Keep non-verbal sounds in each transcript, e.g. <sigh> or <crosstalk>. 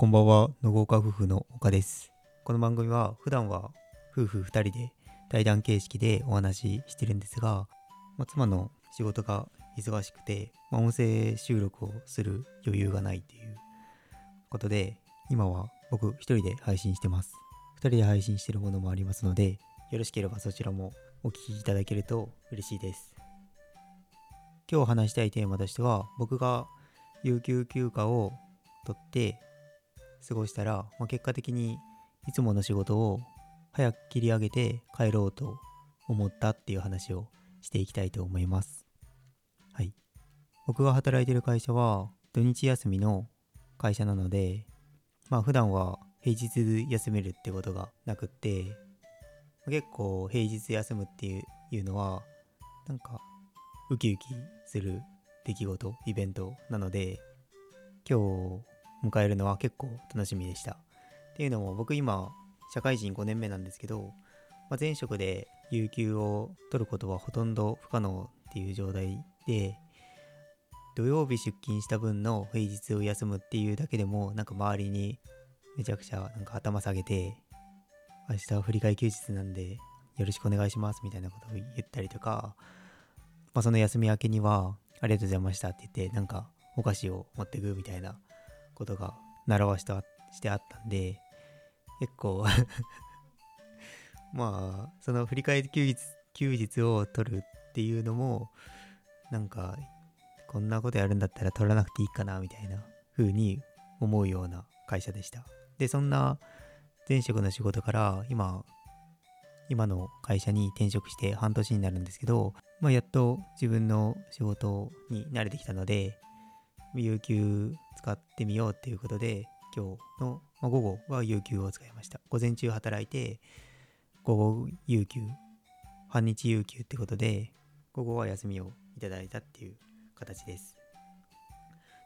こんばんは、の豪華夫婦の岡です。この番組は普段は夫婦2人で対談形式でお話ししてるんですが、まあ、妻の仕事が忙しくて、まあ、音声収録をする余裕がないということで、今は僕一人で配信してます。2人で配信してるものもありますので、よろしければそちらもお聞きいただけると嬉しいです。今日話したいテーマとしては、僕が有給休暇を取って過ごしたら、まあ、結果的にいつもの仕事を早く切り上げて帰ろうと思ったっていう話をしていきたいと思います。はい。僕が働いてる会社は土日休みの会社なので、まあ普段は平日休めるってことがなくって、結構平日休むっていういうのは、なんかウキウキする出来事、イベントなので、今日迎えるのは結構楽しみでした。っていうのも僕今社会人5年目なんですけど、まあ、前職で有給を取ることはほとんど不可能っていう状態で土曜日出勤した分の平日を休むっていうだけでもなんか周りにめちゃくちゃなんか頭下げて明日は振り替え休日なんでよろしくお願いしますみたいなことを言ったりとか、まあ、その休み明けにはありがとうございましたって言ってなんかお菓子を持ってくみたいなことが習わしとしてあったんで結構まあその振り替え休日休日を取るっていうのもなんかこんなことやるんだったら取らなくていいかなみたいな風に思うような会社でした。でそんな前職の仕事から今今の会社に転職して半年になるんですけど、まあ、やっと自分の仕事に慣れてきたので有給使ってみようっていうことで今日の、まあ、午後は有給を使いました。午前中働いて午後有給半日有給ってことで午後は休みをいただいたっていう形です。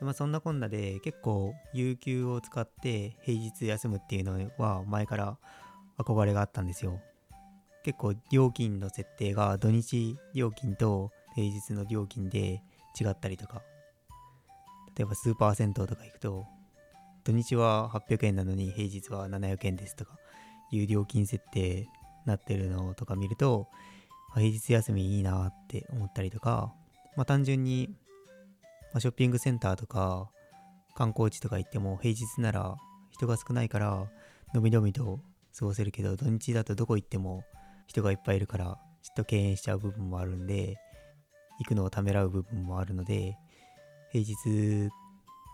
まあそんなこんなで結構有給を使って平日休むっていうのは前から憧れがあったんですよ。結構料金の設定が土日料金と平日の料金で違ったりとか例えばスーパー銭湯とか行くと土日は800円なのに平日は700円ですとかいう料金設定なってるのとか見ると平日休みいいなって思ったりとかまあ単純に、ま、ショッピングセンターとか観光地とか行っても平日なら人が少ないからのびのびと過ごせるけど土日だとどこ行っても人がいっぱいいるからちょっと敬遠しちゃう部分もあるんで行くのをためらう部分もあるので平日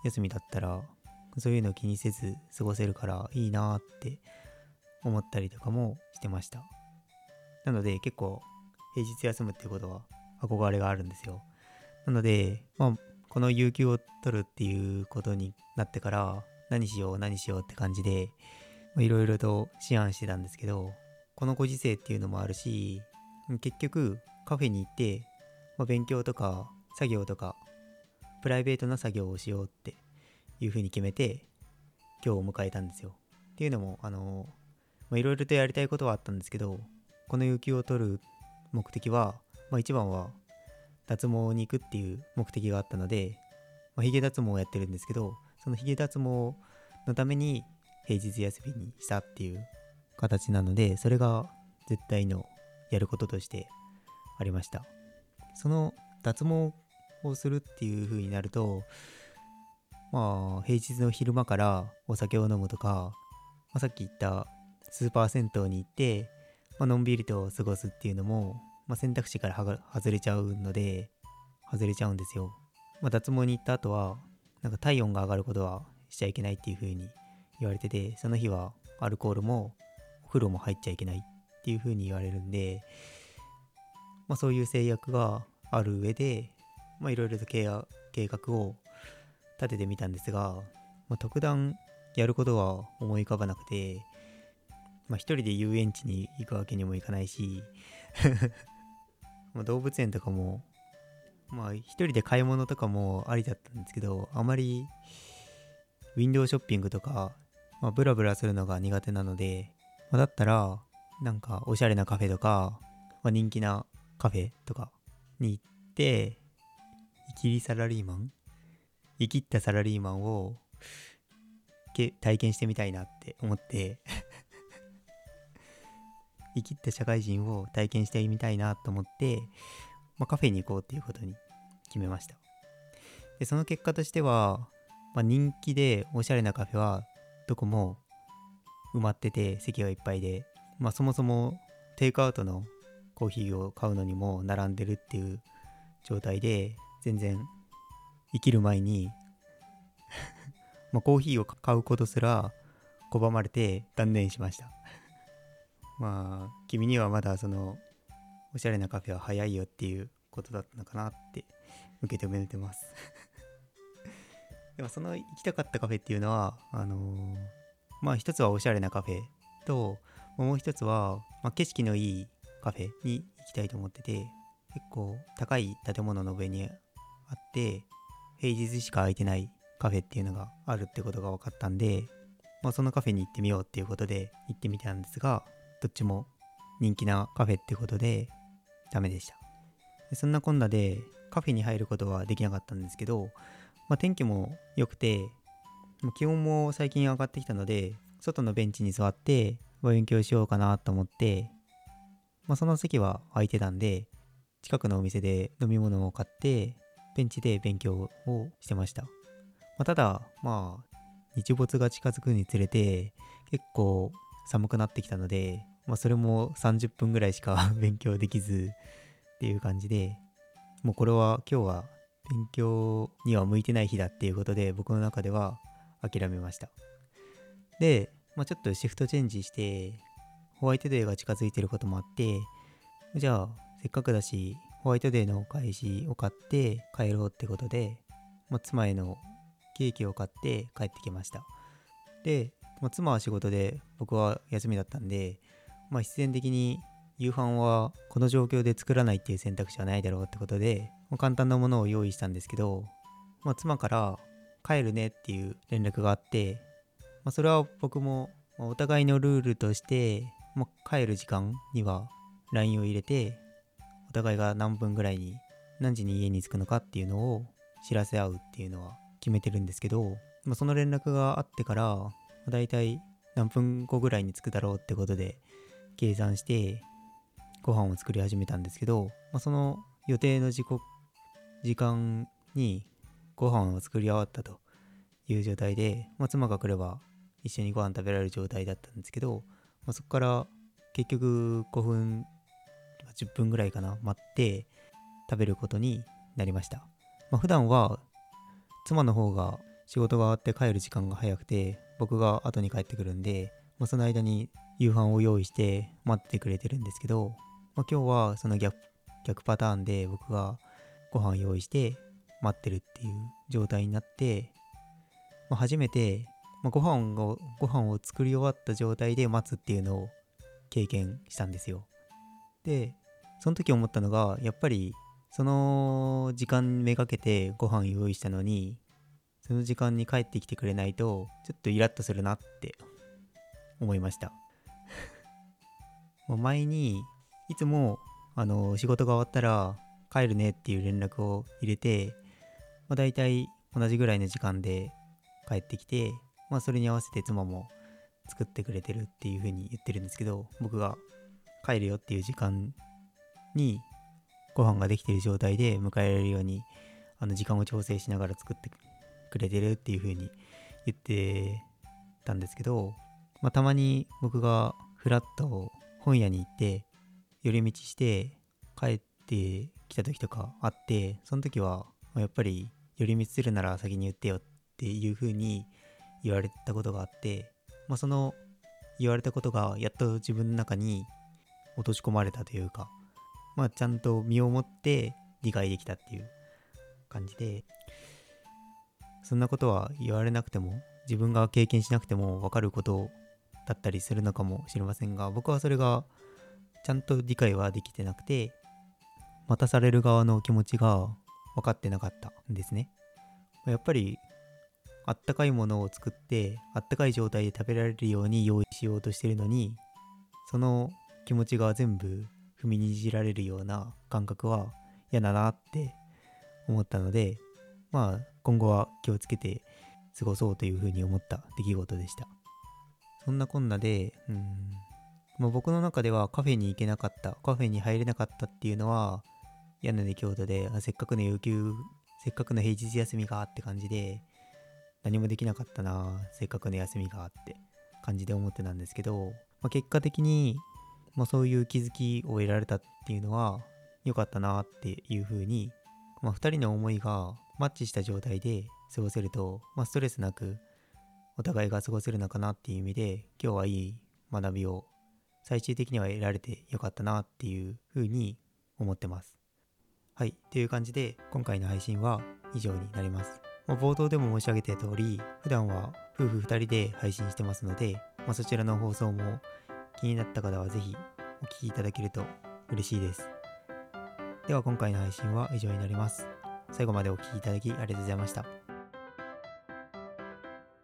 休みだったらそういうの気にせず過ごせるからいいなって思ったりとかもしてました。なので結構平日休むってことは憧れがあるんですよ。なのでまあこの有給を取るっていうことになってから何しよう何しようって感じでいろいろと思案してたんですけどこのご時世っていうのもあるし結局カフェに行って、まあ、勉強とか作業とかプライベートな作業をしようっていうふうに決めて今日を迎えたんですよ。っていうのもあのいろいろとやりたいことはあったんですけどこの有給を取る目的は、まあ、一番は脱毛に行くっていう目的があったので、まあ、ヒゲ脱毛をやってるんですけどそのヒゲ脱毛のために平日休みにしたっていう形なのでそれが絶対のやることとしてありました。その脱毛をするっていう風になるとまあ平日の昼間からお酒を飲むとか、まあ、さっき言ったスーパー銭湯に行って、まあのんびりと過ごすっていうのも、まあ、選択肢から外れちゃうので外れちゃうんですよ、まあ、脱毛に行った後はなんか体温が上がることはしちゃいけないっていう風に言われててその日はアルコールもお風呂も入っちゃいけないっていう風に言われるんで、まあ、そういう制約がある上でまあいろいろと計画を立ててみたんですが、まあ、特段やることは思い浮かばなくて、まあ、一人で遊園地に行くわけにもいかないし <laughs> まあ動物園とかもまあ一人で買い物とかもありだったんですけどあまりウィンドウショッピングとか、まあ、ブラブラするのが苦手なので、まあ、だったらなんかおしゃれなカフェとか、まあ、人気なカフェとかに行って生きりサラリーマン生きったサラリーマンを体験してみたいなって思って。<laughs> 生きった社会人を体験してみたいなと思って、まあ、カフェに行こうっていうことに決めました。でその結果としては、まあ、人気でおしゃれなカフェはどこも埋まってて席がいっぱいで、まあ、そもそもテイクアウトのコーヒーを買うのにも並んでるっていう状態で全然生きる前に <laughs> まコーヒーを買うことすら拒まれて断念しました。まあ君にはまだそのおしゃれなカフェは早いよっていうことだったのかなって受け止めてます。<laughs> でもその行きたかったカフェっていうのはあのー、まあ一つはおしゃれなカフェともう一つは、まあ、景色のいいカフェに行きたいと思ってて結構高い建物の上にあって平日しか空いてないカフェっていうのがあるってことが分かったんで、まあ、そのカフェに行ってみようっていうことで行ってみたんですがどっちも人気なカフェってことでダメでした。そんなこんなでカフェに入ることはできなかったんですけど、まあ、天気も良くて気温も最近上がってきたので外のベンチに座って勉強しようかなと思って、まあ、その席は空いてたんで近くのお店で飲み物を買ってベンチで勉強をしてました、まあ、ただまあ日没が近づくにつれて結構寒くなってきたので、まあ、それも30分ぐらいしか <laughs> 勉強できずっていう感じでもうこれは今日は勉強には向いてない日だっていうことで僕の中では諦めました。で、まあ、ちょっとシフトチェンジしてホワイトデーが近づいてることもあってじゃあせっかくだしホワイトデーのお返しを買って帰ろうってことで、まあ、妻へのケーキを買って帰ってきました。で、まあ、妻は仕事で僕は休みだったんで、まあ、必然的に夕飯はこの状況で作らないっていう選択肢はないだろうってことで、まあ、簡単なものを用意したんですけど、まあ、妻から帰るねっていう連絡があって、まあ、それは僕もお互いのルールとして、まあ、帰る時間には LINE を入れて互いが何分ぐらいに何時に家に着くのかっていうのを知らせ合うっていうのは決めてるんですけど、まあ、その連絡があってから、だいたい何分後ぐらいに着くだろうってことで計算してご飯を作り始めたんですけど、まあ、その予定の時刻時間にご飯を作り終わったと。いう状態で、まあ、妻が来れば一緒にご飯食べられる状態だったんですけど、まあ、そこから結局5分10分ぐらいかな待って食べることになりました、まあ、普段は妻の方が仕事が終わって帰る時間が早くて僕が後に帰ってくるんで、まあ、その間に夕飯を用意して待ってくれてるんですけど、まあ、今日はその逆逆パターンで僕がご飯用意して待ってるっていう状態になって、まあ、初めて、まあ、ご飯をご飯を作り終わった状態で待つっていうのを経験したんですよ。でその時思ったのがやっぱりその時間めがけてご飯用意したのにその時間に帰ってきてくれないとちょっとイラッとするなって思いました。<laughs> もう前にいつもあの仕事が終わったら帰るねっていう連絡を入れて、まあ、大体同じぐらいの時間で帰ってきて、まあ、それに合わせて妻も作ってくれてるっていう風に言ってるんですけど僕が帰るよっていう時間にご飯ができてる状態で迎えられるようにあの時間を調整しながら作ってくれてるっていう風に言ってたんですけど、まあ、たまに僕がフラッと本屋に行って寄り道して帰ってきた時とかあってその時はやっぱり寄り道するなら先に言ってよっていう風に言われたことがあって、まあ、その言われたことがやっと自分の中に落とし込まれたというかまあ、ちゃんと身をもって理解できたっていう感じでそんなことは言われなくても自分が経験しなくても分かることだったりするのかもしれませんが僕はそれがちゃんと理解はできてなくて待たされる側の気持ちが分かってなかったんですね。やっぱりあったかいものを作ってあったかい状態で食べられるように用意しようとしてるのにその気持ちが全部踏みにじられるような感覚は嫌だなって思ったのでまあ今後は気をつけて過ごそうというふうに思った出来事でした。そんなこんなで、うん、まあ、僕の中ではカフェに行けなかった、カフェに入れなかったっていうのは、嫌な出来事で、せっかくの有給、せっかくの平日休みがって感じで、何もできなかったな、せっかくの休みがって感じで思ってたんですけど、まあ、結果的に、まあ、そういう気づきを得られたっていうのは、良かったなっていうふうに、まあ、2人の思いがマッチした状態で過ごせると、まあ、ストレスなくお互いが過ごせるのかなっていう意味で今日はいい学びを最終的には得られてよかったなっていうふうに思ってます。はい。という感じで今回の配信は以上になります。まあ、冒頭でも申し上げた通り普段は夫婦2人で配信してますので、まあ、そちらの放送も気になった方は是非お聴きいただけると嬉しいです。では今回の配信は以上になります。最後までお聴きいただきありがとうございました。